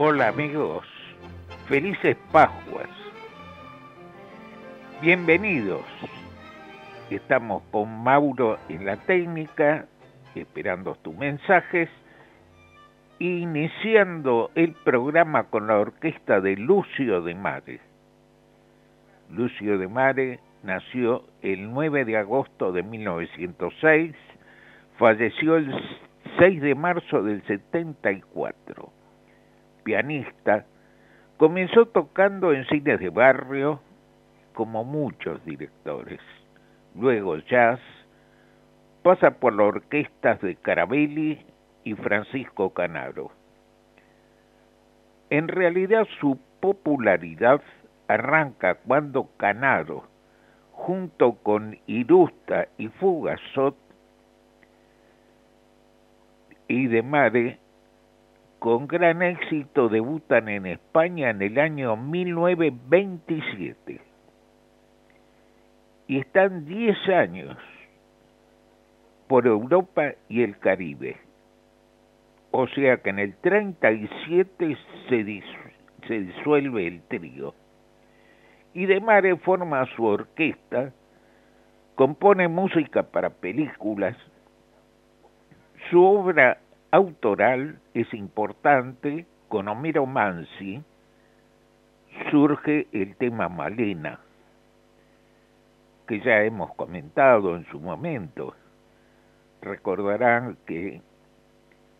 Hola amigos, felices Pascuas. Bienvenidos. Estamos con Mauro en la técnica, esperando tus mensajes, iniciando el programa con la orquesta de Lucio de Mare. Lucio de Mare nació el 9 de agosto de 1906, falleció el 6 de marzo del 74 comenzó tocando en cines de barrio, como muchos directores. Luego jazz, pasa por las orquestas de Carabelli y Francisco Canaro. En realidad su popularidad arranca cuando Canaro, junto con Irusta y Fugasot y de Mare, con gran éxito debutan en España en el año 1927 y están 10 años por Europa y el Caribe. O sea que en el 37 se, se disuelve el trío. Y de Mare forma su orquesta, compone música para películas. Su obra autoral es importante, con Homero Mansi surge el tema Malena, que ya hemos comentado en su momento. Recordarán que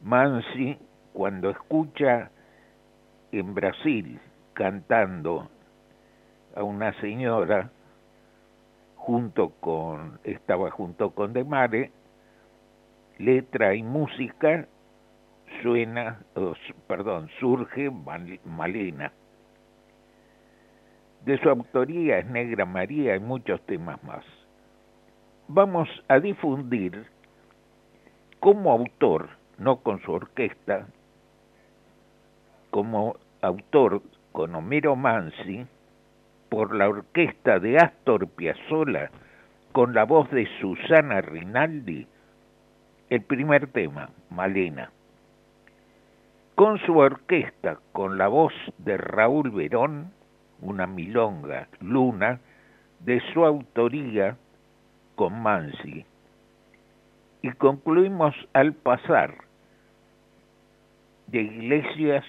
Mansi, cuando escucha en Brasil cantando a una señora, junto con, estaba junto con De Mare, letra y música, suena, perdón, surge Malena. De su autoría es Negra María y muchos temas más. Vamos a difundir como autor, no con su orquesta, como autor con Homero Mansi, por la orquesta de Astor Piazzolla, con la voz de Susana Rinaldi, el primer tema, Malena con su orquesta, con la voz de Raúl Verón, una milonga, Luna, de su autoría con Mansi. Y concluimos al pasar de Iglesias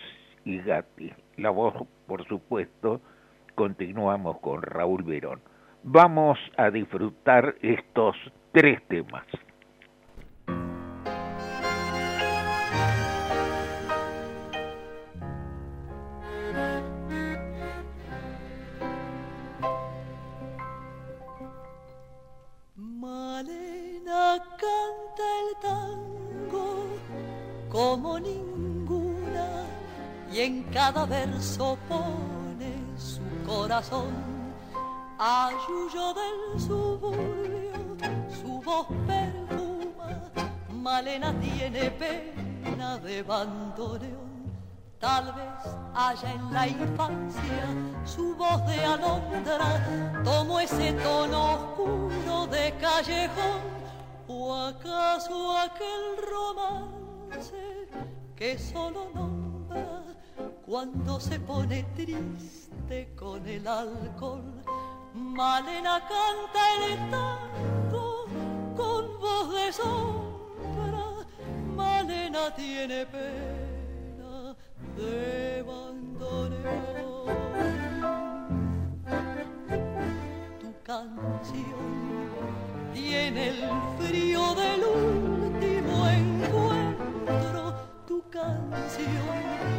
y Gatti. La voz, por supuesto, continuamos con Raúl Verón. Vamos a disfrutar estos tres temas. Cada verso pone su corazón. Ayuyo del suburbio, su voz perfuma, Malena tiene pena de bandoneón. Tal vez haya en la infancia su voz de alondra, tomó ese tono oscuro de callejón, o acaso aquel romance que solo nombra cuando se pone triste con el alcohol. Malena canta el tango con voz de sombra, Malena tiene pena de bandoneón. Tu canción tiene el frío del último encuentro tu canción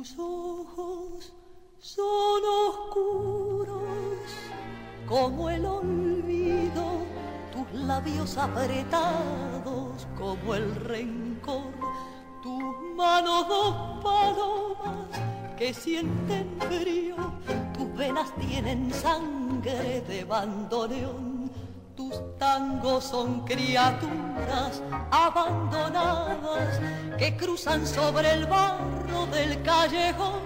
Tus ojos son oscuros como el olvido, tus labios apretados como el rencor, tus manos dos palomas que sienten frío, tus venas tienen sangre de bandoneón, tus tangos son criaturas abandonadas que cruzan sobre el barro del callejón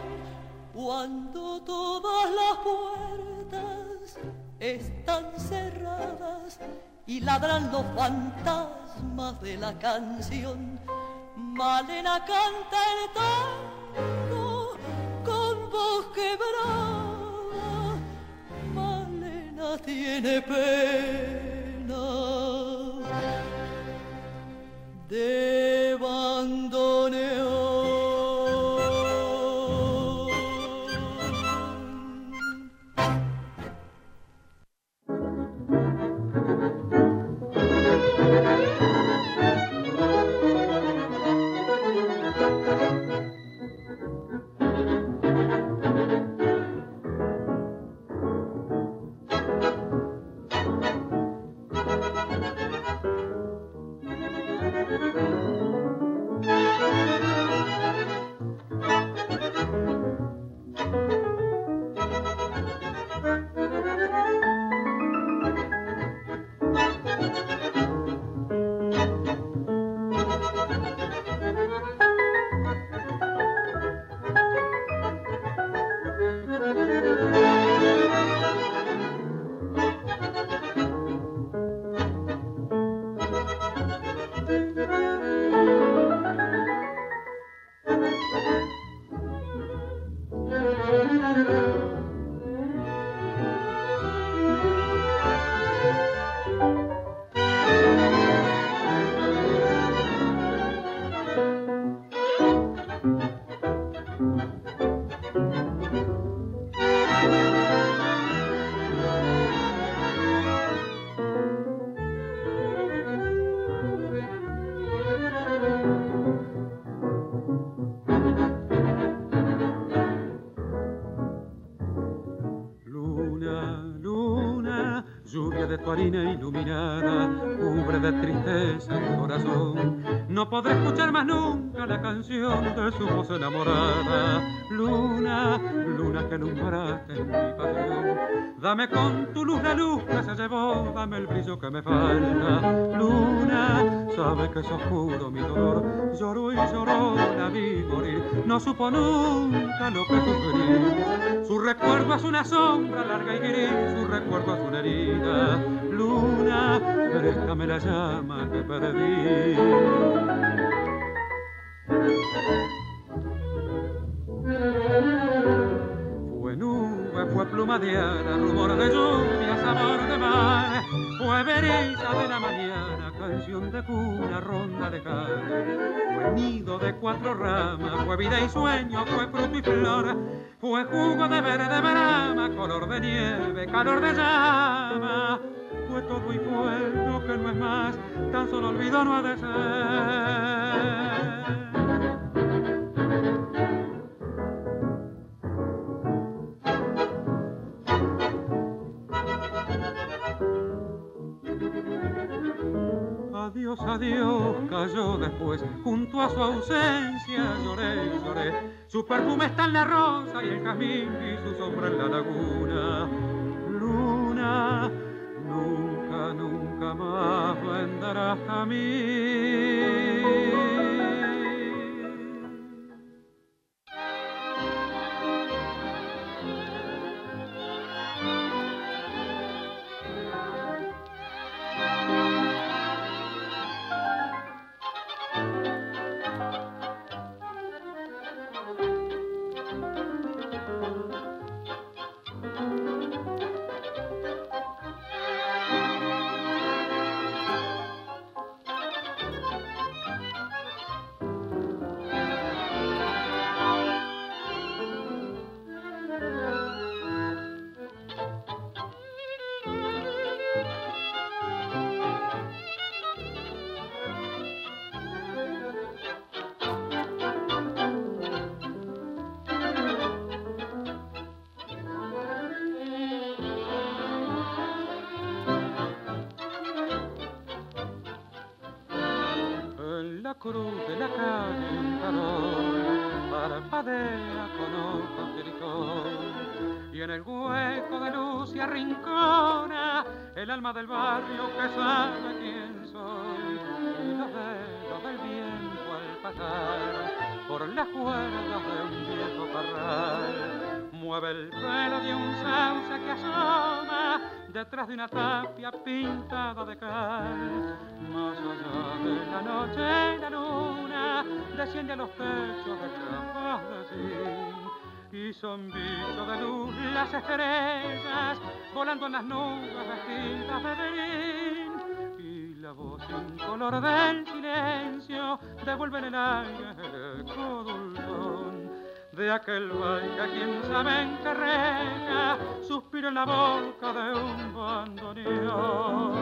cuando todas las puertas están cerradas y ladran los fantasmas de la canción. Malena canta el tango con voz quebrada. Malena tiene pena de más nunca la canción de su voz enamorada. Luna, luna que alumbraste en mi pasión. Dame con tu luz la luz que se llevó, dame el brillo que me falta. Luna, sabe que es oscuro mi dolor. Lloró y lloró, la vi morir. No supo nunca lo que sufrí. Su recuerdo es una sombra larga y gris, su recuerdo es una herida luna, préstame la llama que perdí. Fue nube, fue pluma de rumor de lluvia, sabor de mar, fue verisa de la mañana, canción de cuna, ronda de Fue nido de cuatro ramas, fue vida y sueño, fue fruto y flor, fue jugo de verde brama, color de nieve, calor de llama. Fue todo y fue lo que no es más, tan solo olvido no ha de ser. Adiós, adiós, cayó después, junto a su ausencia lloré, lloré. Su perfume está en la rosa y el jazmín y su sombra en la laguna. Luna, nunca, nunca más vendrás a mí. Y son bichos de luz las estrellas volando en las nubes vestidas de verín. Y la voz color del silencio devuelve en el aire eco dulzón de aquel baile a quien saben que reja, suspiro en la boca de un bandoneón.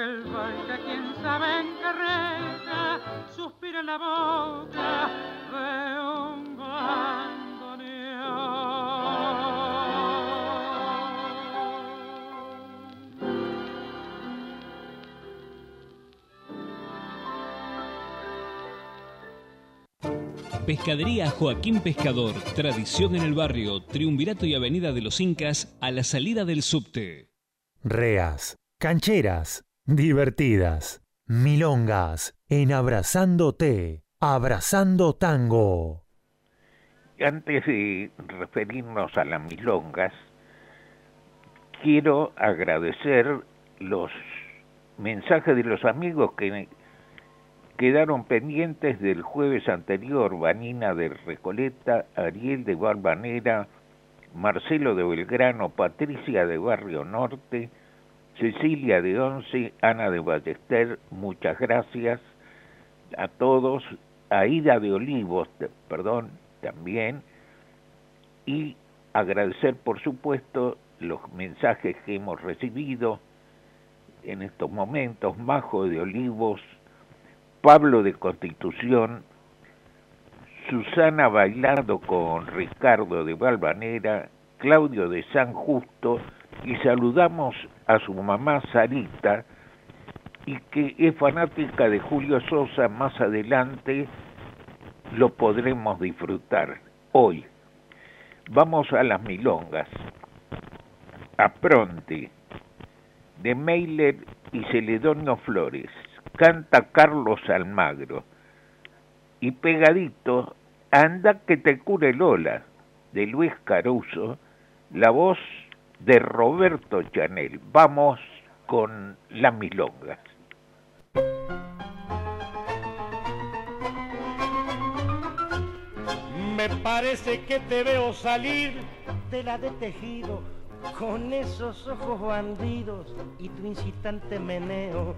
Aquel baile quien sabe en qué suspira en la boca de un. Pescadería Joaquín Pescador, tradición en el barrio, Triunvirato y Avenida de los Incas, a la salida del subte. Reas, cancheras, divertidas, milongas en Abrazándote, Abrazando Tango. Antes de referirnos a las milongas, quiero agradecer los mensajes de los amigos que quedaron pendientes del jueves anterior, Vanina de Recoleta, Ariel de Barbanera, Marcelo de Belgrano, Patricia de Barrio Norte, Cecilia de Once, Ana de Ballester, muchas gracias a todos, Aida de Olivos, perdón, también, y agradecer por supuesto los mensajes que hemos recibido en estos momentos, Majo de Olivos, Pablo de Constitución, Susana bailando con Ricardo de Valvanera, Claudio de San Justo, y saludamos a su mamá Sarita y que es fanática de Julio Sosa más adelante lo podremos disfrutar hoy. Vamos a las milongas. A Pronte, de Meiler y Celedonio Flores. Canta Carlos Almagro. Y pegadito, Anda que te cure Lola, de Luis Caruso, la voz de Roberto Chanel. Vamos con las milongas. Me parece que te veo salir de la de tejido con esos ojos bandidos y tu incitante meneo,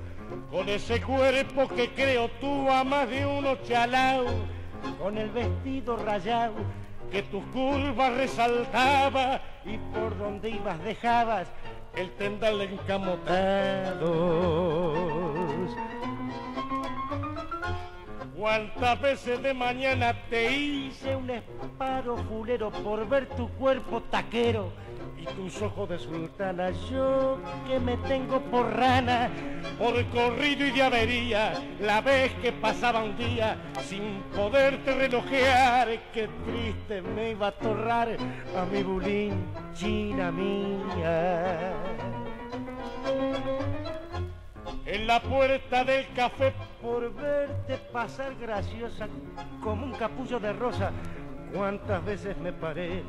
con ese cuerpo que creo tú amas de uno chalao, con el vestido rayado que tus curvas resaltaba y por donde ibas dejabas el tendal encamotado. ¿Cuántas veces de mañana te hice un esparo fulero por ver tu cuerpo taquero? y tus ojos de sultana, yo que me tengo por rana, por corrido y de la vez que pasaba un día sin poderte relojear, qué triste me iba a torrar a mi bulín, china mía. En la puerta del café. Por verte pasar graciosa como un capullo de rosa, cuántas veces me paré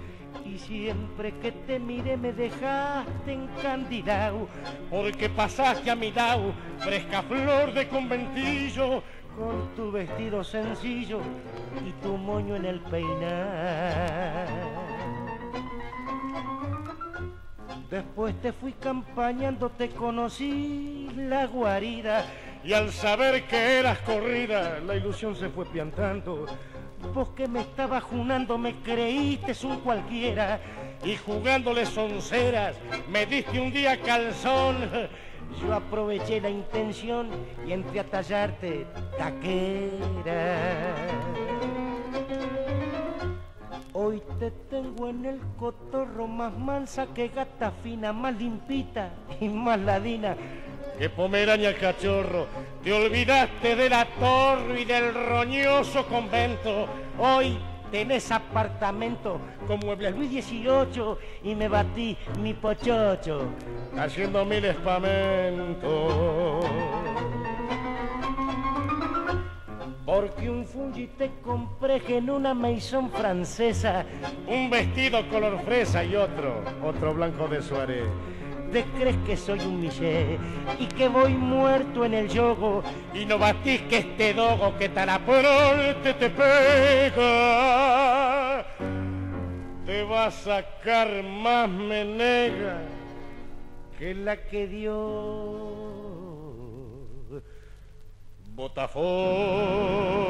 y siempre que te miré me dejaste encandilado, porque pasaste a mi lado, fresca flor de conventillo, con tu vestido sencillo y tu moño en el peinar. Después te fui campañando, te conocí la guarida y al saber que eras corrida, la ilusión se fue piantando Vos que me estabas junando me creíste un cualquiera y jugándole sonceras me diste un día calzón. Yo aproveché la intención y entré a tallarte taquera. Hoy te tengo en el cotorro más mansa que gata fina, más limpita y más ladina que pomeraña cachorro. Te olvidaste de la torre y del roñoso convento. Hoy tenés apartamento con muebles Luis XVIII y me batí mi pochocho haciendo mil espamentos. Porque un fungi te compré en una maison francesa, un vestido color fresa y otro, otro blanco de suárez. ¿Te crees que soy un miché y que voy muerto en el yogo y no batís que este dogo que taraporte te pega? Te va a sacar más menega que la que dio Botafogo.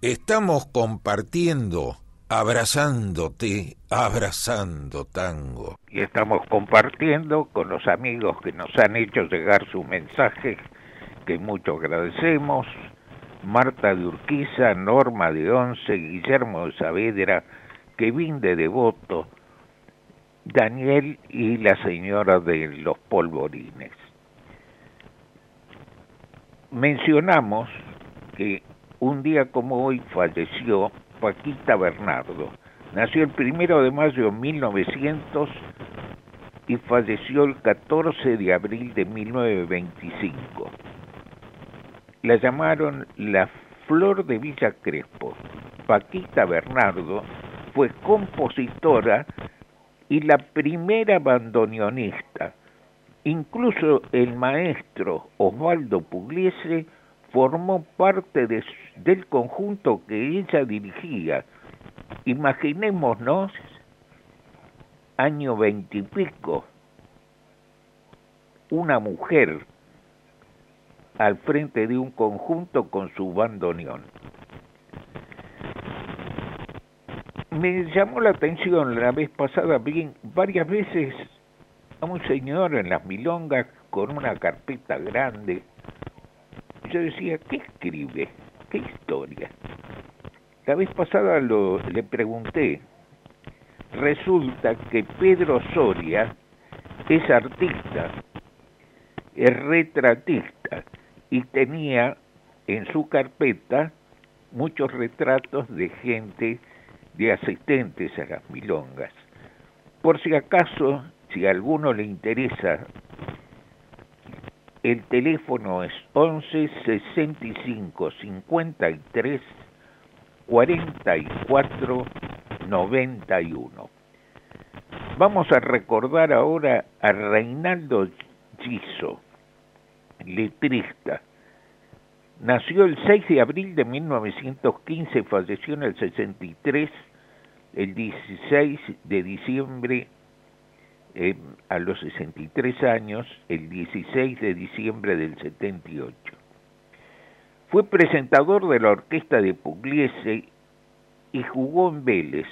Estamos compartiendo, abrazándote, abrazando tango. y estamos compartiendo con los amigos que nos han hecho llegar sus mensajes, que mucho agradecemos. Marta de Urquiza, Norma de Once, Guillermo de Saavedra, Kevin de Devoto, Daniel y la señora de los polvorines. Mencionamos que un día como hoy falleció Paquita Bernardo. Nació el primero de mayo de 1900 y falleció el 14 de abril de 1925. La llamaron la Flor de Villa Crespo. Paquita Bernardo fue compositora y la primera bandoneonista. Incluso el maestro Osvaldo Pugliese formó parte de- del conjunto que ella dirigía Imaginémonos año veintipico, una mujer al frente de un conjunto con su bandoneón. Me llamó la atención la vez pasada bien, varias veces a un señor en las milongas con una carpeta grande. Yo decía, ¿qué escribe? ¿Qué historia? La vez pasada le pregunté. Resulta que Pedro Soria es artista, es retratista y tenía en su carpeta muchos retratos de gente, de asistentes a las milongas. Por si acaso, si a alguno le interesa, el teléfono es 11 65 53 44 91. Vamos a recordar ahora a Reinaldo Giso, letrista. Nació el 6 de abril de 1915 y falleció en el 63, el 16 de diciembre a los 63 años, el 16 de diciembre del 78. Fue presentador de la orquesta de Pugliese y jugó en Vélez.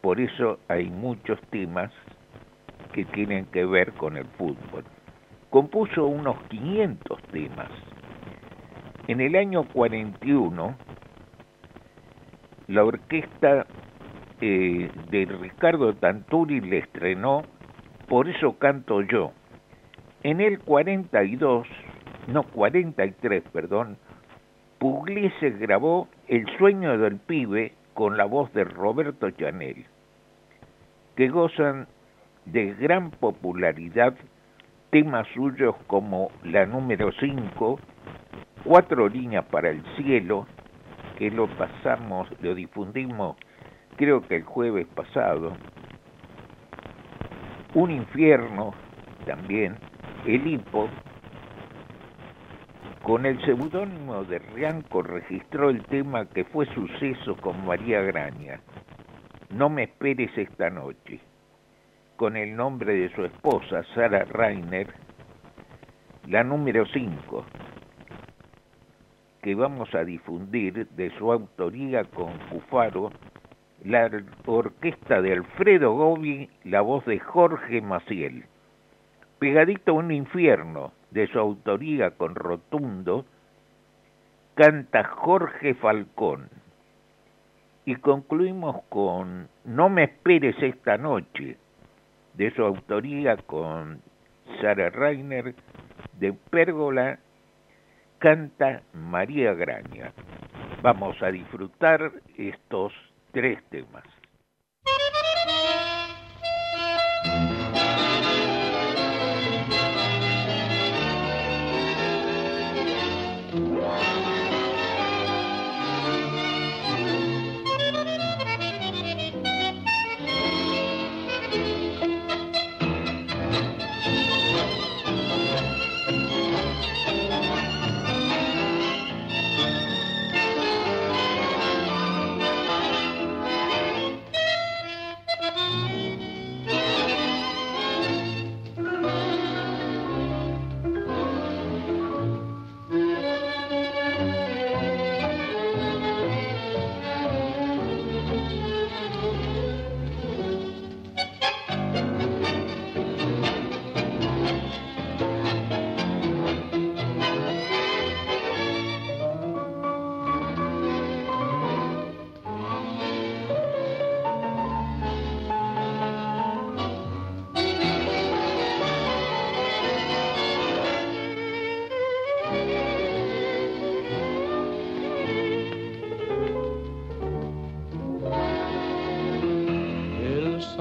Por eso hay muchos temas que tienen que ver con el fútbol. Compuso unos 500 temas. En el año 41, la orquesta eh, de Ricardo Tanturi le estrenó Por eso canto yo. En el 42 no 43, perdón, Pugliese grabó El sueño del pibe con la voz de Roberto Chanel, que gozan de gran popularidad temas suyos como la número 5, Cuatro líneas para el cielo, que lo pasamos, lo difundimos creo que el jueves pasado, Un infierno también, El hipo, con el seudónimo de Rianco registró el tema que fue suceso con María Graña, No me esperes esta noche, con el nombre de su esposa, Sara Rainer, la número 5, que vamos a difundir de su autoría con Cufaro, la orquesta de Alfredo Gobi, la voz de Jorge Maciel. Pegadito a un infierno, de su autoría con Rotundo, canta Jorge Falcón. Y concluimos con No me esperes esta noche, de su autoría con Sara Reiner, de Pérgola, canta María Graña. Vamos a disfrutar estos tres temas.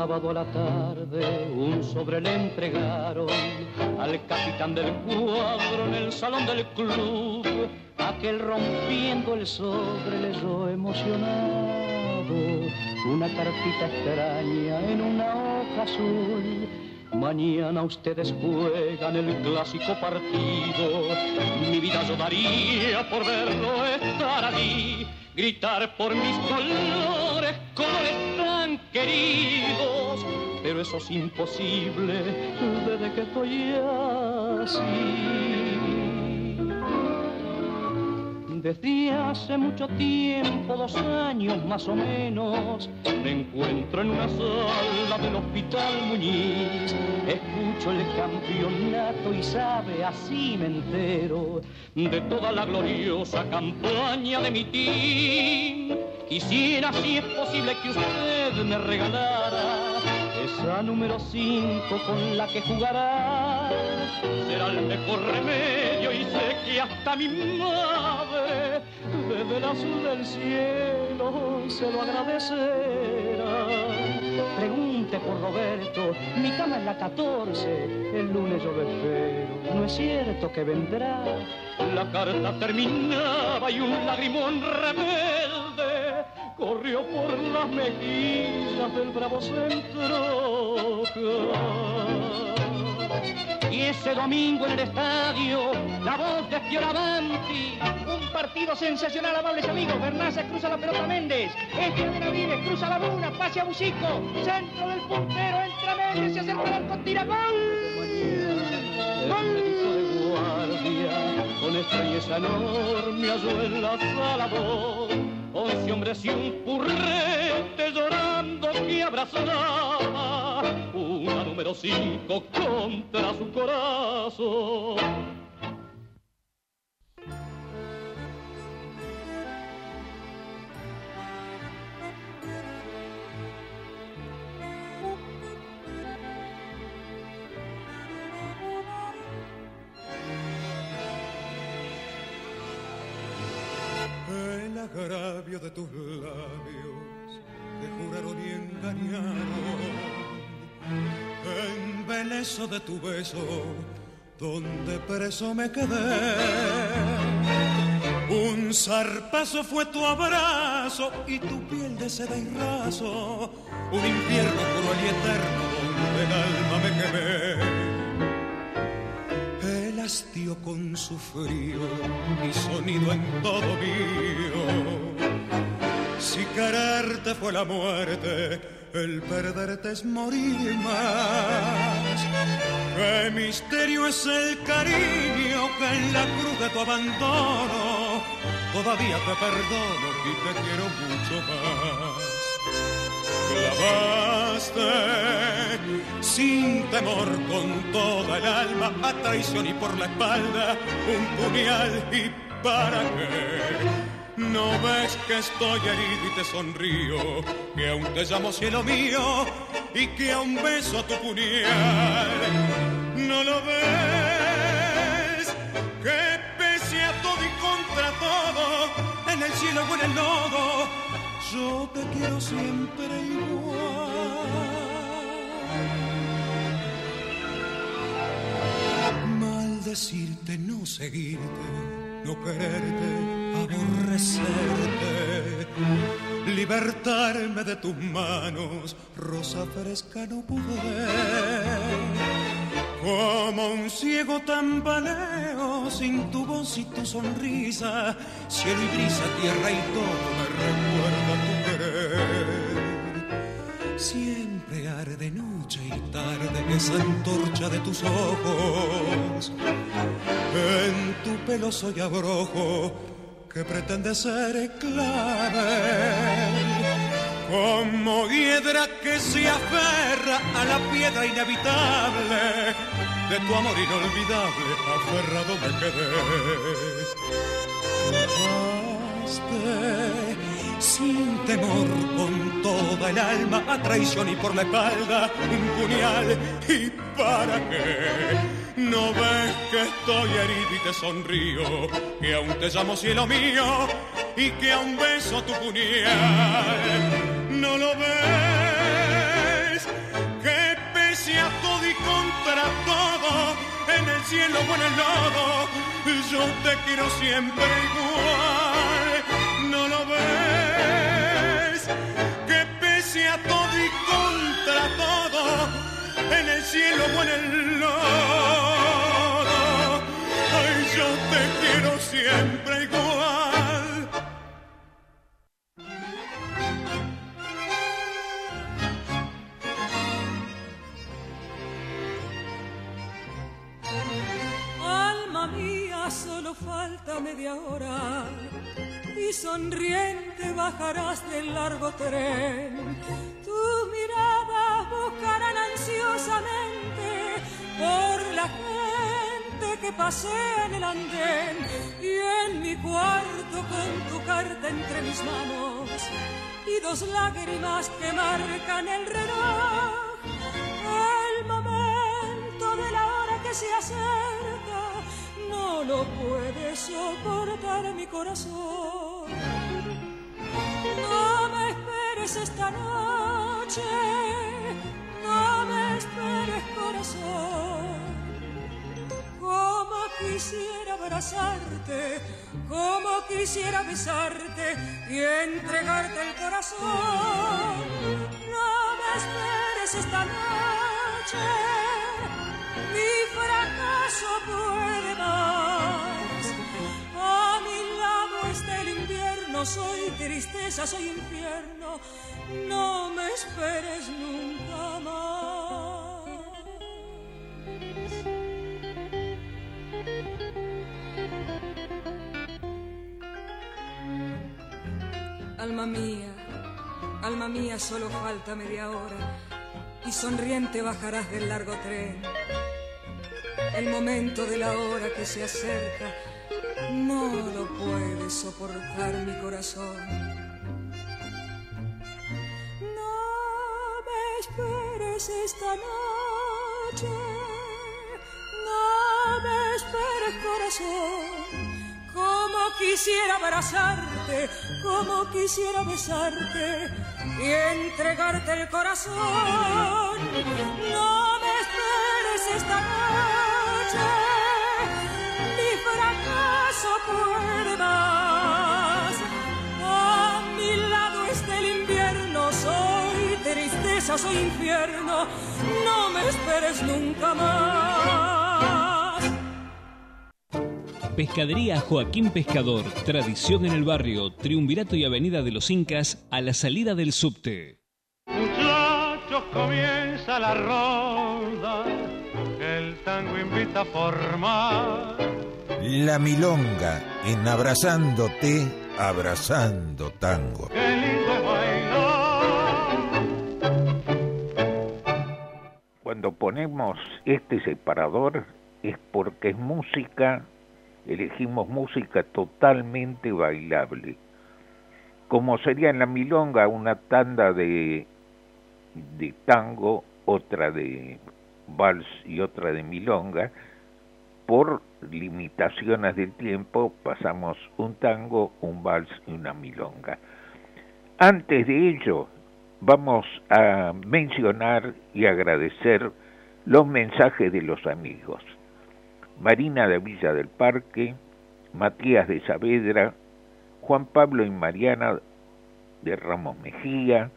Sábado a la tarde un sobre le entregaron al capitán del cuadro en el salón del club. Aquel rompiendo el sobre leyó emocionado una cartita extraña en una hoja azul. Mañana ustedes juegan el clásico partido. Mi vida yo daría por verlo estar allí gritar por mis colores, colores queridos. Pero eso es imposible desde que estoy así. Desde hace mucho tiempo, dos años más o menos, me encuentro en una sala del Hospital Muñiz. Escucho el campeonato y sabe, así me entero de toda la gloriosa campaña de mi team. Quisiera, si es posible, que usted me regalara esa número 5 con la que jugará. Será el mejor remedio y sé que hasta mi madre, desde el azul del cielo, se lo agradecerá. Por Roberto, mi cama es la 14, el lunes yo lo espero, no es cierto que vendrá. La carta terminaba y un lagrimón rebelde corrió por las mejillas del bravo centro. Y ese domingo en el estadio, la voz de Fioravanti. Un partido sensacional, amables amigos. Bernaza cruza la pelota a Méndez. Este de Navides cruza la luna, pase a Bucico. Centro del puntero, entra Méndez, se acerca al arco, tira gol. Con estrelleza enorme halló en la sala dos once hombres y un purrete llorando que abrazaba una número cinco contra su corazón. agravio de tus labios que juraron y engañaron. Embelezo de tu beso, donde preso me quedé. Un zarpazo fue tu abrazo y tu piel de seda y raso. Un infierno cruel y eterno donde el alma me quemé hastío con su frío y sonido en todo mío. Si quererte fue la muerte, el perderte es morir más. Qué misterio es el cariño que en la cruz de tu abandono todavía te perdono y te quiero mucho más clavaste sin temor con toda el alma a traición y por la espalda un puñal y para qué no ves que estoy herido y te sonrío que aún te llamo cielo mío y que aún beso tu puñal no lo ves que pese a todo y contra todo en el cielo o el lodo yo te quiero siempre igual. Maldecirte, no seguirte, no quererte, aborrecerte, libertarme de tus manos, rosa fresca no pude como un ciego tambaleo sin tu voz y tu sonrisa, cielo y brisa, tierra y todo me recuerda tu querer. Siempre arde y tarde esa antorcha de tus ojos. En tu pelo soy abrojo que pretende ser clave como hiedra que se aferra a la piedra inevitable de tu amor inolvidable, aferrado me quedé. Sin temor con toda el alma a traición y por la espalda un puñal. Y para qué no ves que estoy herido y te sonrío, que aún te llamo cielo mío y que aún beso tu puñal. No lo ves que pese a todo y contra todo, en el cielo o en el lodo, yo te quiero siempre igual. No lo ves irse a todo y contra todo, en el cielo o en el lodo. Ay, yo te quiero siempre igual. Alma mía, soy falta media hora y sonriente bajarás del largo tren. Tus miradas buscarán ansiosamente por la gente que pasea en el andén y en mi cuarto con tu carta entre mis manos y dos lágrimas que marcan el reloj. El momento de la hora que se acerca no lo puede soportar mi corazón. No me esperes esta noche, no me esperes corazón. Como quisiera abrazarte, como quisiera besarte y entregarte el corazón. No me esperes esta noche, mi fracaso puede más. Invierno, soy tristeza, soy infierno. No me esperes nunca más. Alma mía, alma mía, solo falta media hora y sonriente bajarás del largo tren. El momento de la hora que se acerca no lo puede soportar mi corazón. No me esperes esta noche, no me esperes corazón como quisiera abrazarte, como quisiera besarte y entregarte el corazón. No soy infierno, no me esperes nunca más. Pescadería Joaquín Pescador, tradición en el barrio, Triunvirato y Avenida de los Incas, a la salida del subte. Muchachos, comienza la ronda, el tango invita a formar. La milonga en abrazándote, abrazando tango. Qué Cuando ponemos este separador es porque es música elegimos música totalmente bailable. Como sería en la milonga una tanda de, de tango, otra de vals y otra de milonga, por limitaciones del tiempo pasamos un tango, un vals y una milonga. Antes de ello, vamos a mencionar y agradecer los mensajes de los amigos. Marina de Villa del Parque, Matías de Saavedra, Juan Pablo y Mariana de Ramos Mejía,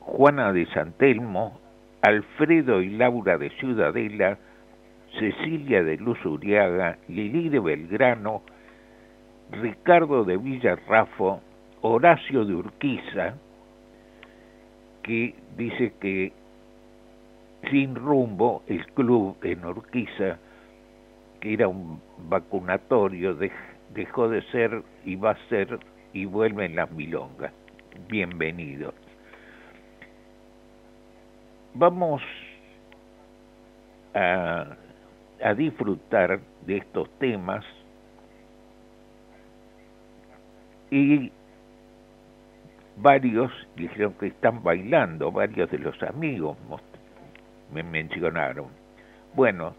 Juana de Santelmo, Alfredo y Laura de Ciudadela, Cecilia de Luz Uriaga, Lili de Belgrano, Ricardo de Villarrafo, Horacio de Urquiza, que dice que sin rumbo el club en Urquiza era un vacunatorio, dejó de ser y va a ser y vuelve en las milongas. Bienvenido. Vamos a, a disfrutar de estos temas y varios dijeron que están bailando, varios de los amigos me mencionaron. Bueno,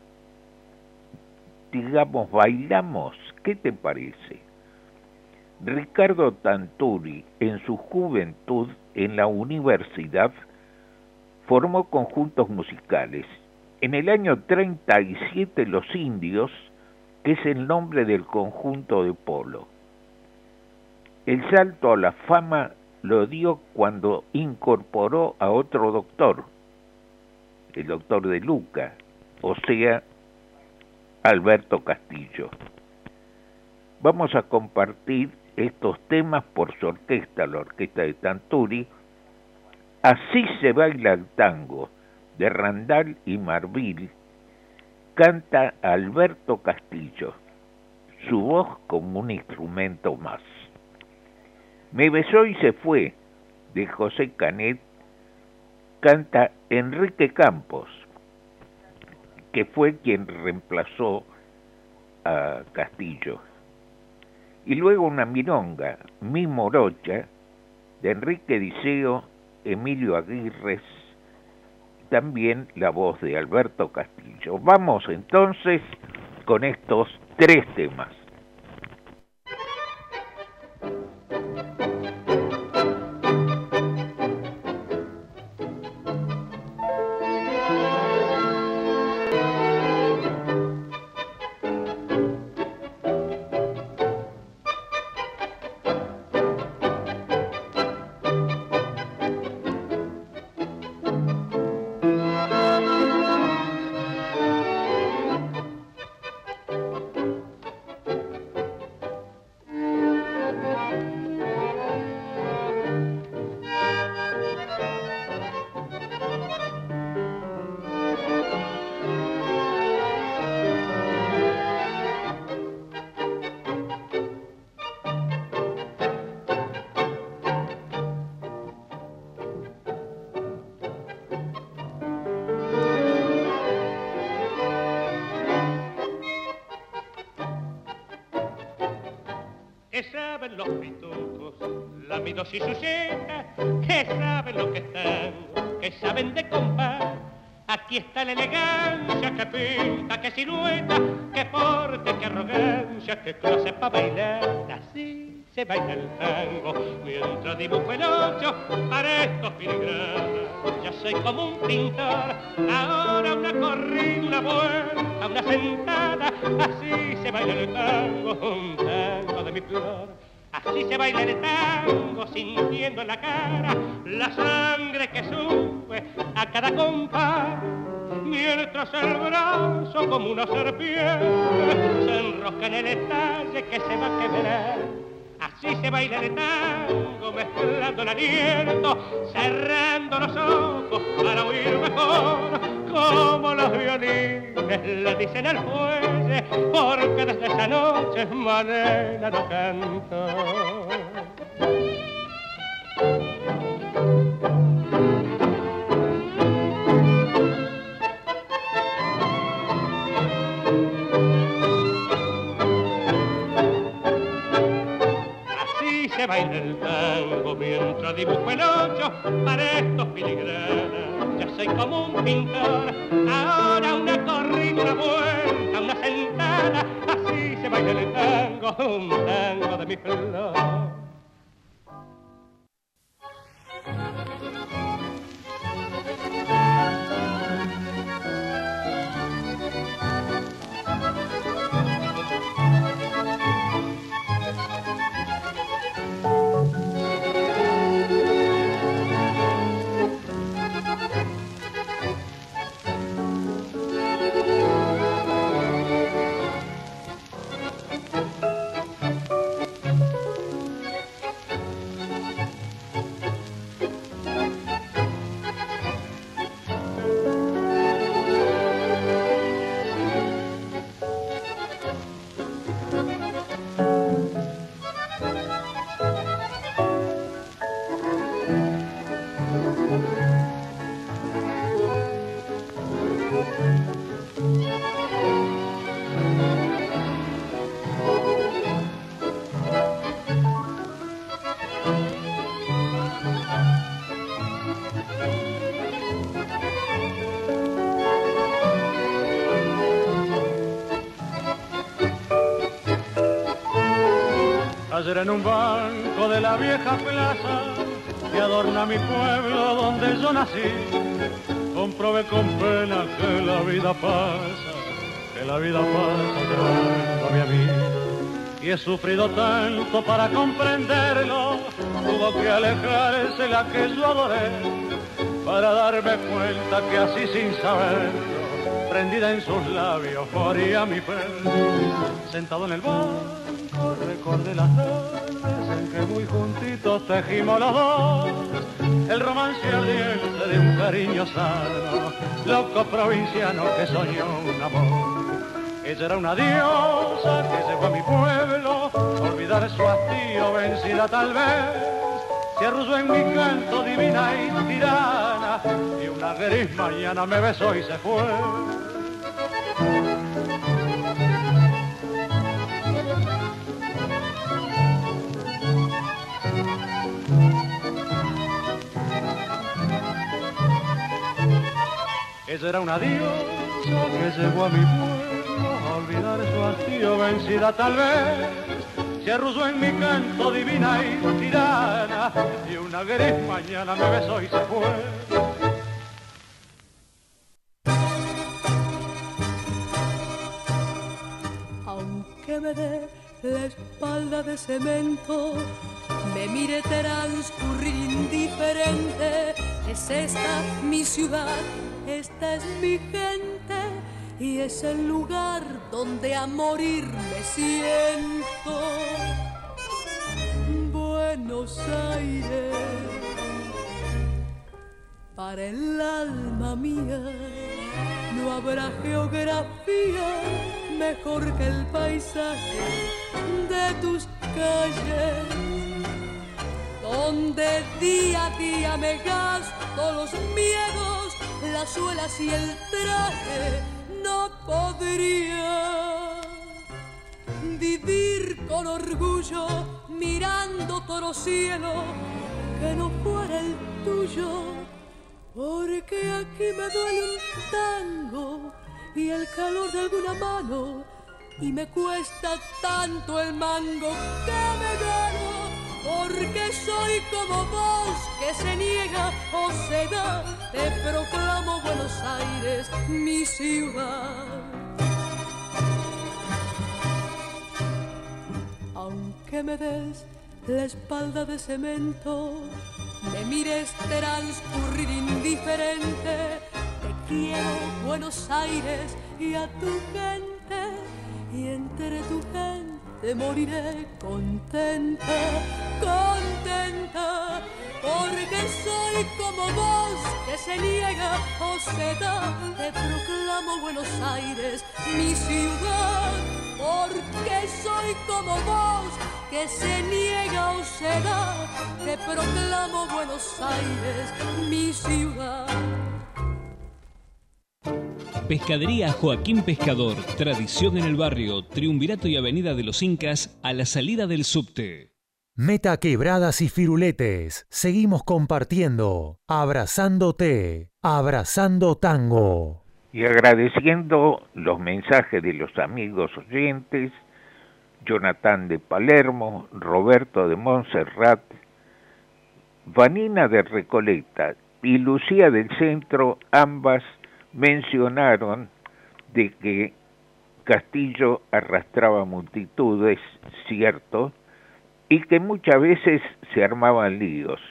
digamos, bailamos, ¿qué te parece? Ricardo Tanturi, en su juventud en la universidad, formó conjuntos musicales. En el año 37 Los Indios, que es el nombre del conjunto de polo. El salto a la fama lo dio cuando incorporó a otro doctor, el doctor de Luca, o sea, Alberto Castillo. Vamos a compartir estos temas por su orquesta, la orquesta de Tanturi. Así se baila el tango de Randall y Marvil, canta Alberto Castillo. su voz como un instrumento más. Me besó y se fue, de José Canet, canta Enrique Campos, que fue quien reemplazó a Castillo. Y luego una milonga, Mi Morocha, de Enrique Diceo, Emilio Aguirre, también la voz de Alberto Castillo. Vamos entonces con estos tres temas. Y su que saben lo que están, que saben de compás. Aquí está la elegancia que pinta, que silueta, que porte, que arrogancia, que clase para bailar. Así se baila el tango, mientras dibujo el ocho para estos filigranas. Ya soy como un pintor, ahora una corrida, una vuelta, una sentada. Así se baila el tango, un tango de mi flor Así se baila el tango sintiendo en la cara la sangre que sube a cada compás. Mientras el brazo como una serpiente se enrosca en el detalle que se va a quebrar. Así se baila el tango mezclando el aliento, cerrando los ojos para oír mejor como los violines le dicen al fuelle, porque desde esa noche Malena no canto. Así se baila el tango mientras dibujo el ocho para estos filigranas soy como un pintor. Ahora una corrida, una vuelta, una sentada, así se baila el tango, un tango de mi flor. En un banco de la vieja plaza que adorna mi pueblo donde yo nací, comprobé con pena que la vida pasa, que la vida pasa llevándome a mí. Y he sufrido tanto para comprenderlo, tuvo que alejarse la que yo adoré, para darme cuenta que así sin saberlo, prendida en sus labios, moría mi fe, sentado en el banco recordé las noches en que muy juntitos tejimos los dos el romance ardiente de un cariño sano, loco provinciano que soñó un amor. Ella era una diosa que llegó a mi pueblo, olvidar su hastío, vencida tal vez. Se arrulló en mi canto divina y tirana, y una gris mañana me besó y se fue. Ella era una diosa que llegó a mi pueblo a olvidar su hastío, vencida tal vez. Se arrulló en mi canto divina y tirana, y una gris mañana me besó y se fue. Aunque me dé la espalda de cemento, me mire transcurrir indiferente. Es esta mi ciudad, esta es mi gente y es el lugar donde a morir me siento. Buenos Aires, para el alma mía no habrá geografía mejor que el paisaje de tus calles, donde día a día me gasto los miedos, las suelas y el traje. No podría vivir con orgullo mirando todo cielo que no fuera el tuyo, porque aquí me duele un tango y el calor de alguna mano y me cuesta tanto el mango que me gano porque soy como vos que se niega o se da. Te proclamo Buenos Aires mi ciudad. Aunque me des la espalda de cemento me mires transcurrir indiferente. Quiero Buenos Aires y a tu gente y entre tu gente moriré contenta, contenta, porque soy como vos que se niega o se da, te proclamo Buenos Aires, mi ciudad, porque soy como vos que se niega o se da, te proclamo Buenos Aires, mi ciudad. Pescadería Joaquín Pescador, tradición en el barrio, Triunvirato y Avenida de los Incas, a la salida del subte. Meta quebradas y firuletes. Seguimos compartiendo, abrazándote, abrazando tango. Y agradeciendo los mensajes de los amigos oyentes, Jonathan de Palermo, Roberto de Montserrat, Vanina de Recoleta y Lucía del Centro, ambas mencionaron de que Castillo arrastraba multitudes, cierto, y que muchas veces se armaban líos.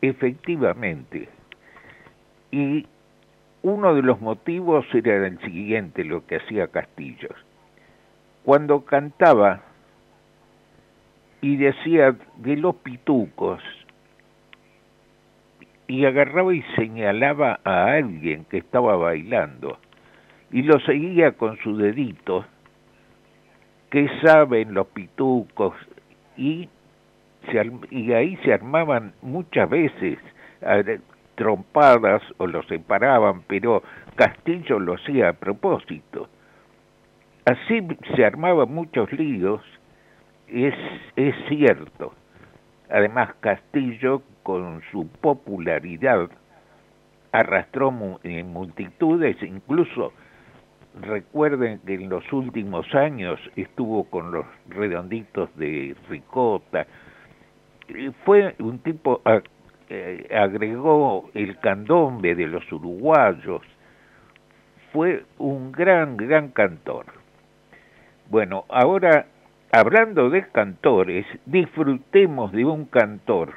Efectivamente. Y uno de los motivos era el siguiente, lo que hacía Castillo. Cuando cantaba y decía de los pitucos, y agarraba y señalaba a alguien que estaba bailando y lo seguía con su dedito, que saben los pitucos, y, y ahí se armaban muchas veces trompadas o los separaban, pero Castillo lo hacía a propósito. Así se armaban muchos líos, es, es cierto. Además, Castillo con su popularidad arrastró en multitudes, incluso recuerden que en los últimos años estuvo con los redonditos de Ricota, fue un tipo, eh, agregó el candombe de los uruguayos, fue un gran, gran cantor. Bueno, ahora, hablando de cantores, disfrutemos de un cantor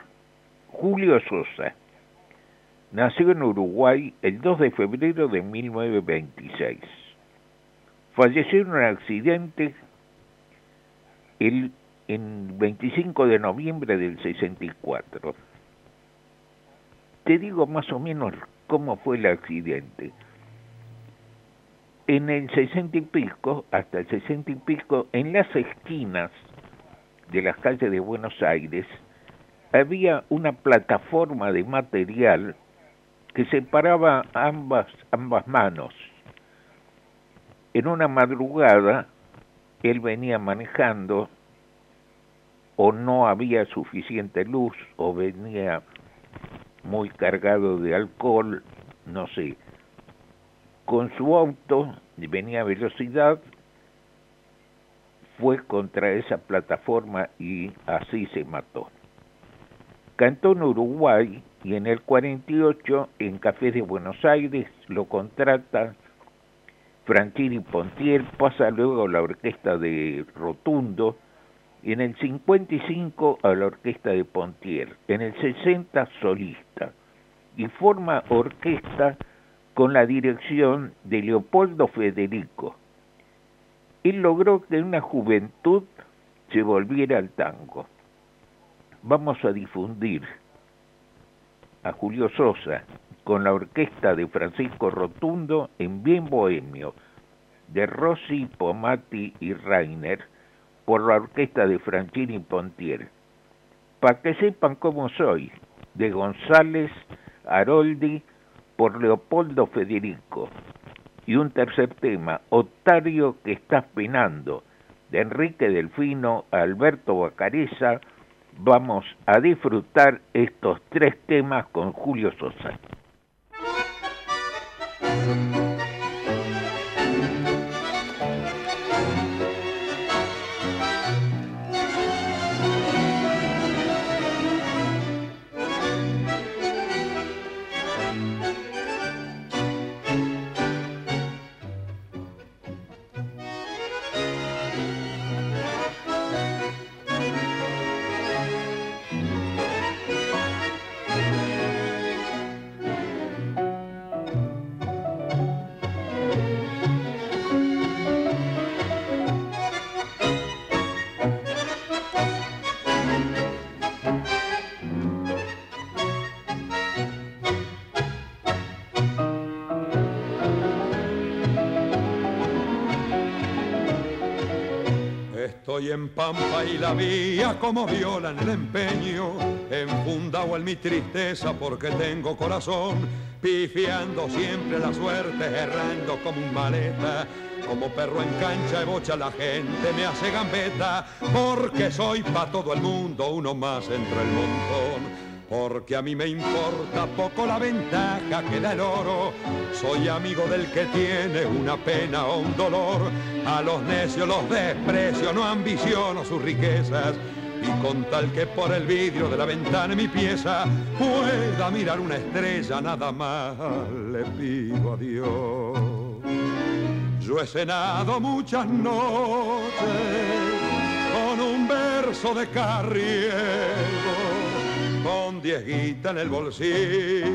Julio Sosa nació en Uruguay el 2 de febrero de 1926. Falleció en un accidente el en 25 de noviembre del 64. Te digo más o menos cómo fue el accidente. En el sesenta y pico, hasta el sesenta y pico, en las esquinas de las calles de Buenos Aires, había una plataforma de material que separaba ambas, ambas manos. En una madrugada, él venía manejando, o no había suficiente luz, o venía muy cargado de alcohol, no sé. Con su auto, venía a velocidad, fue contra esa plataforma y así se mató. Cantó en Uruguay y en el 48 en Café de Buenos Aires lo contrata Franchini Pontier, pasa luego a la orquesta de Rotundo en el 55 a la orquesta de Pontier, en el 60 solista y forma orquesta con la dirección de Leopoldo Federico. Él logró que una juventud se volviera al tango. Vamos a difundir a Julio Sosa con la orquesta de Francisco Rotundo en Bien Bohemio, de Rossi, Pomati y Rainer, por la orquesta de Franchini Pontier. Para que sepan cómo soy, de González, Aroldi, por Leopoldo Federico. Y un tercer tema, Otario que estás penando, de Enrique Delfino, Alberto Bacareza, vamos a disfrutar estos tres temas con Julio Sosa. Estoy en Pampa y la vía como violan el empeño, enfundado en mi tristeza porque tengo corazón, pifiando siempre la suerte, errando como un maleta, como perro en cancha de bocha la gente me hace gambeta, porque soy pa' todo el mundo uno más entre el montón porque a mí me importa poco la ventaja que da el oro. Soy amigo del que tiene una pena o un dolor. A los necios los desprecio, no ambiciono sus riquezas. Y con tal que por el vidrio de la ventana mi pieza pueda mirar una estrella, nada más le pido a Dios. Yo he cenado muchas noches con un verso de carriego con diez guitas en el bolsillo,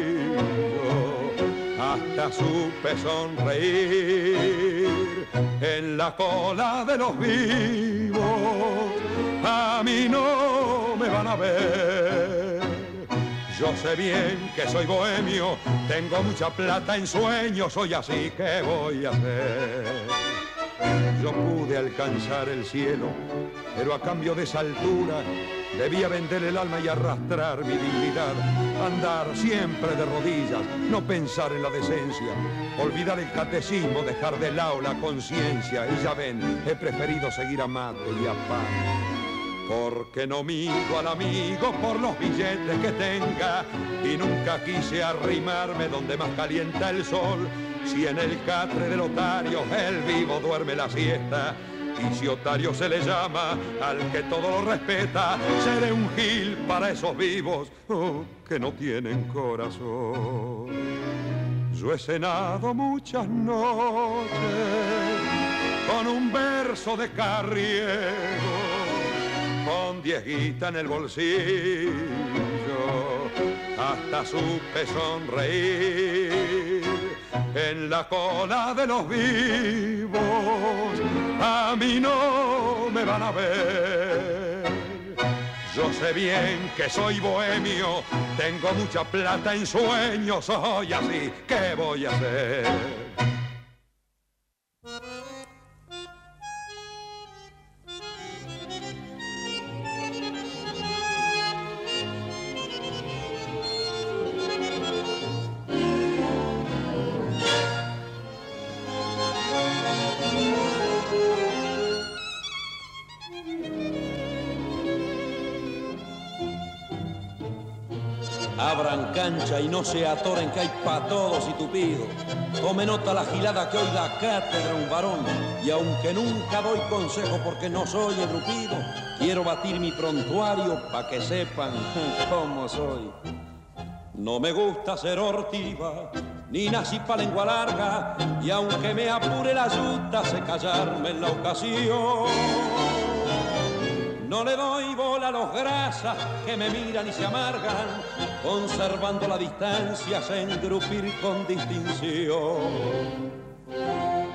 hasta supe sonreír en la cola de los vivos. A mí no me van a ver. Yo sé bien que soy bohemio, tengo mucha plata en sueños, soy así que voy a hacer. Yo pude alcanzar el cielo, pero a cambio de esa altura Debía vender el alma y arrastrar mi dignidad, andar siempre de rodillas, no pensar en la decencia, olvidar el catecismo, dejar de lado la conciencia. Y ya ven, he preferido seguir a mate y a pan. Porque no mido al amigo por los billetes que tenga y nunca quise arrimarme donde más calienta el sol. Si en el catre del otario el vivo duerme la siesta, y si Otario se le llama al que todo lo respeta, seré un gil para esos vivos oh, que no tienen corazón. Yo he cenado muchas noches con un verso de carriego, con dieguita en el bolsillo, hasta supe sonreír en la cola de los vivos, a mí no me van a ver. Yo sé bien que soy bohemio, tengo mucha plata en sueños, soy así, ¿qué voy a hacer? No se atoren que hay pa' todos y tupido. Tome nota la gilada que hoy da cátedra un varón, y aunque nunca doy consejo porque no soy engrupido, quiero batir mi prontuario pa' que sepan cómo soy. No me gusta ser hortiva, ni nací pa' lengua larga, y aunque me apure la yuta, sé callarme en la ocasión. No le doy bola a los grasas que me miran y se amargan, conservando la distancia, se engrupir con distinción.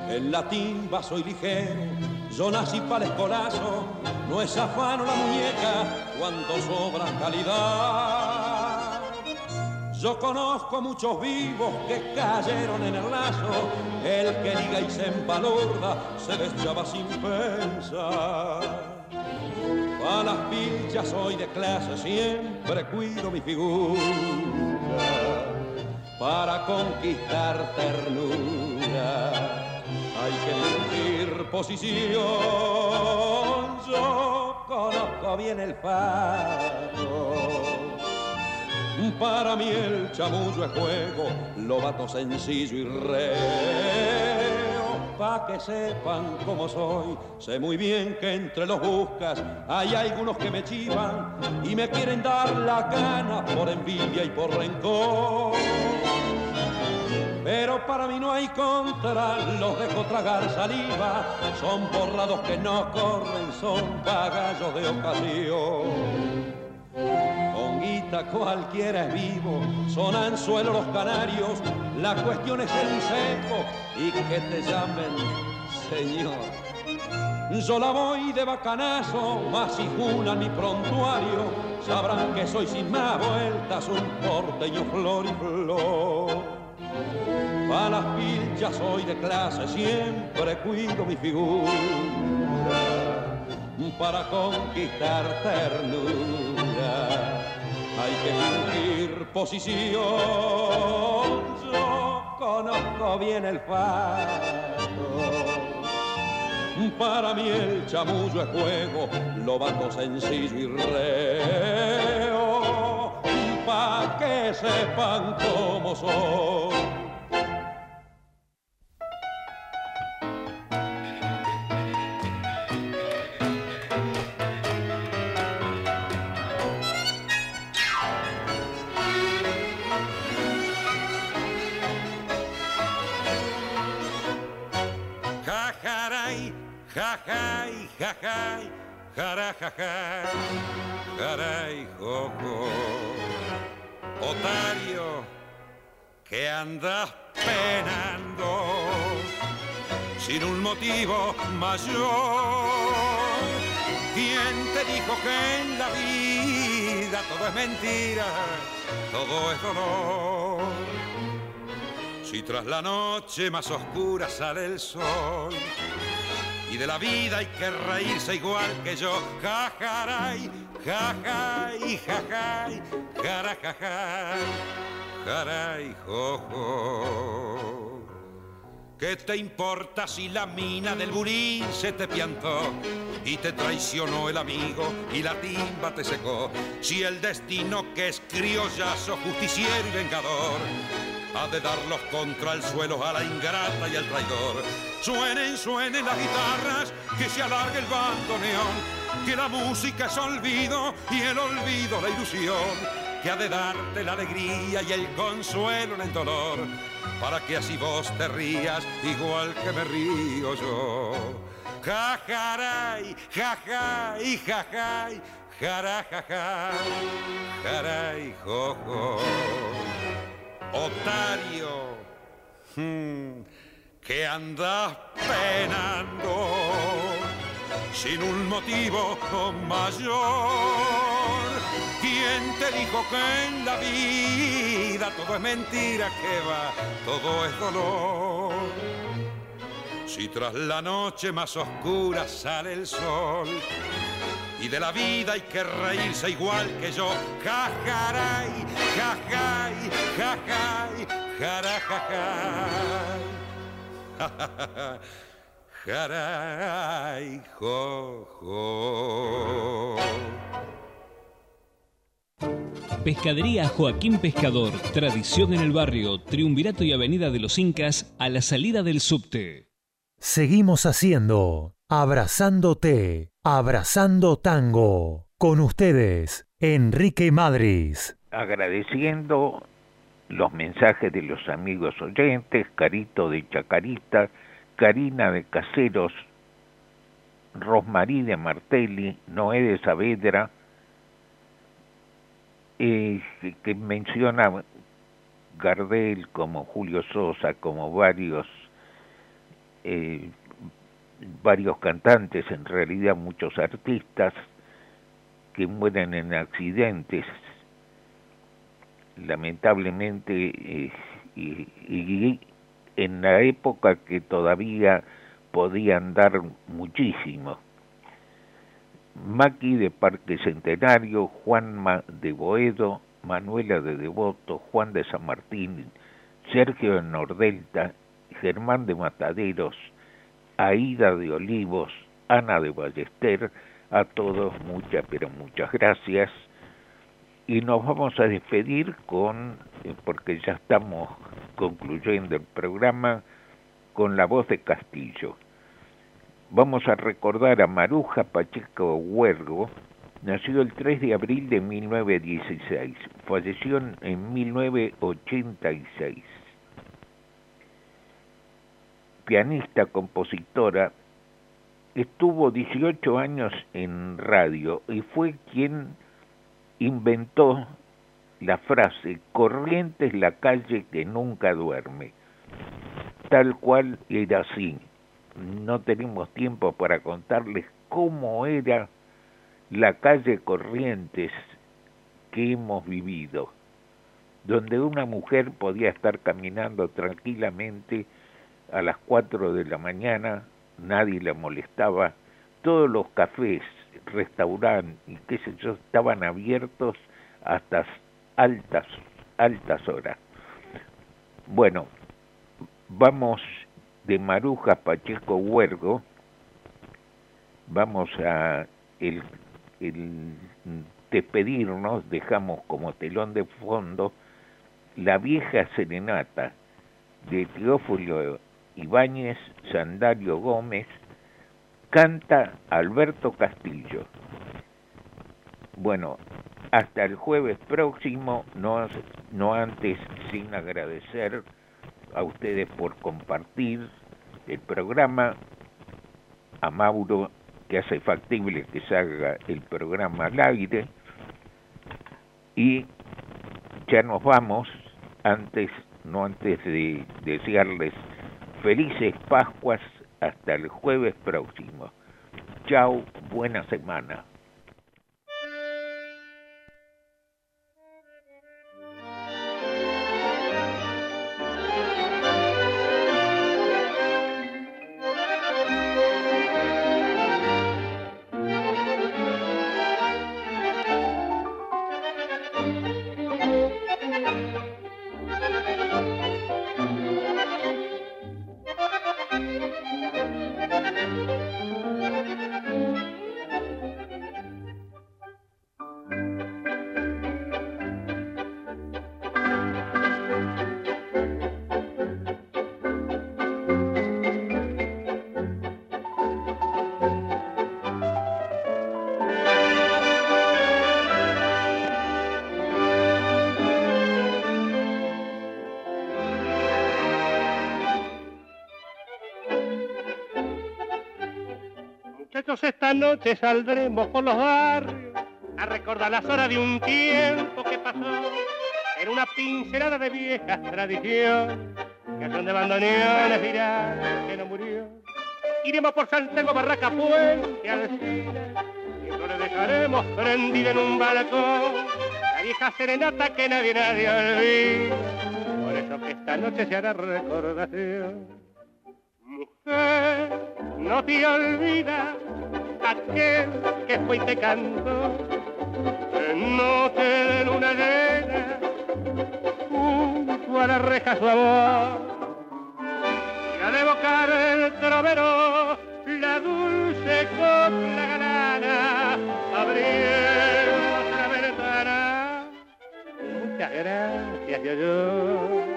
En la timba soy ligero, yo nací para el escolazo, no es afano la muñeca cuando sobra calidad. Yo conozco muchos vivos que cayeron en el lazo, el que liga y se empalorda se deschaba sin pensar. A las pilchas soy de clase, siempre cuido mi figura para conquistar ternura. Hay que elegir posición, yo conozco bien el faro. Para mí el chamullo es juego, lo vato sencillo y re pa' que sepan cómo soy. Sé muy bien que entre los buscas hay algunos que me chivan y me quieren dar la gana por envidia y por rencor. Pero para mí no hay contra, los dejo tragar saliva, son borrados que no corren, son pagallos de ocasión. Con guita cualquiera es vivo, son anzuelos los canarios, la cuestión es el seco y que te llamen señor. Yo la voy de bacanazo, más si junan mi prontuario, sabrán que soy sin más vueltas un porteño flor y flor. A las pilchas soy de clase, siempre cuido mi figura para conquistar ternura. Hay que fingir posición, yo conozco bien el fato. Para mí el chamullo es juego, lo bato sencillo y reo, pa' que sepan cómo soy jajay, jajay, jarajajay, jaray, jojo. Otario, que andas penando sin un motivo mayor. ¿Quién te dijo que en la vida todo es mentira, todo es dolor? Si tras la noche más oscura sale el sol, y de la vida hay que reírse igual que yo. Jajaray, jajay, jajay, jarajajay, jaray, jojo. ¿Qué te importa si la mina del burín se te piantó y te traicionó el amigo y la timba te secó? Si el destino que es criollazo, justiciero y vengador ha de darlos contra el suelo a la ingrata y al traidor. Suenen, suenen las guitarras, que se alargue el bandoneón, que la música es olvido y el olvido la ilusión, que ha de darte la alegría y el consuelo en el dolor, para que así vos te rías igual que me río yo. Jajaray, jajay, jajay, jarajaja, jaray, jojo otario, hmm, que andas penando sin un motivo mayor. ¿Quién te dijo que en la vida todo es mentira, que va, todo es dolor? Si tras la noche más oscura sale el sol, y de la vida hay que reírse igual que yo. Jajaray, jajay, jajay, jarajajay. Jaray, jo, jo. Pescadería Joaquín Pescador, tradición en el barrio, Triunvirato y Avenida de los Incas, a la salida del subte. Seguimos haciendo Abrazándote, Abrazando Tango. Con ustedes, Enrique Madris. Agradeciendo los mensajes de los amigos oyentes, Carito de Chacarita, Karina de Caseros, Rosmarí de Martelli, Noé de Saavedra, eh, que menciona Gardel como Julio Sosa, como varios eh, varios cantantes, en realidad muchos artistas que mueren en accidentes, lamentablemente, eh, y, en la época que todavía podían dar muchísimo. Maki de Parque Centenario, Juanma de Boedo, Manuela de Devoto, Juan de San Martín, Sergio de Nordelta, Germán de Mataderos, Aida de Olivos, Ana de Ballester, a todos muchas, pero muchas gracias. Y nos vamos a despedir con, eh, porque ya estamos concluyendo el programa, con la voz de Castillo. Vamos a recordar a Maruja Pacheco Huergo, nació el 3 de abril de 1916, falleció en 1986. Pianista, compositora, estuvo 18 años en radio y fue quien inventó la frase corriente es la calle que nunca duerme. Tal cual era así no tenemos tiempo para contarles cómo era la calle Corrientes que hemos vivido, donde una mujer podía estar caminando tranquilamente a las 4 de la mañana, nadie la molestaba, todos los cafés, restaurantes y qué sé yo estaban abiertos hasta altas, altas horas. Bueno, vamos de Maruja Pacheco Huergo, vamos a el, despedirnos, dejamos como telón de fondo la vieja serenata de Teófilo Ibáñez, Sandario Gómez, canta Alberto Castillo. Bueno, hasta el jueves próximo, no, no antes sin agradecer a ustedes por compartir el programa, a Mauro que hace factible que salga el programa al aire y ya nos vamos antes no antes de desearles felices Pascuas hasta el jueves próximo. Chao, buena semana. Esta noche saldremos por los barrios a recordar las horas de un tiempo que pasó en una pincelada de viejas tradiciones que son de bandoneones dirán que no murió. Iremos por Santiago, Barraca, Puente, Alcina y no le dejaremos prendida en un balcón la vieja serenata que nadie, nadie olvida. Por eso que esta noche se hará recordación. Mujer, no te olvidas aquel que fue y te cantó en noche de luna llena junto a la reja su amor y al evocar el trovero la dulce copla galana abriendo la ventana decía yo. Mujer,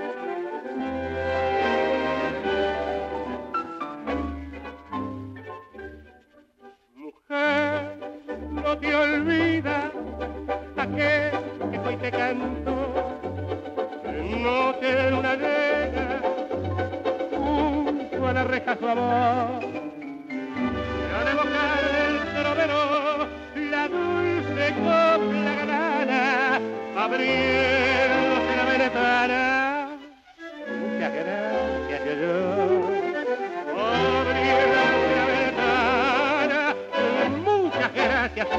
no te olvidas aquel que hoy te canto, no te una llega junto a la reja su amor. Ya de bocar del trovero la dulce copla galana, abriéndose la ventana.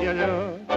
Yo, yo.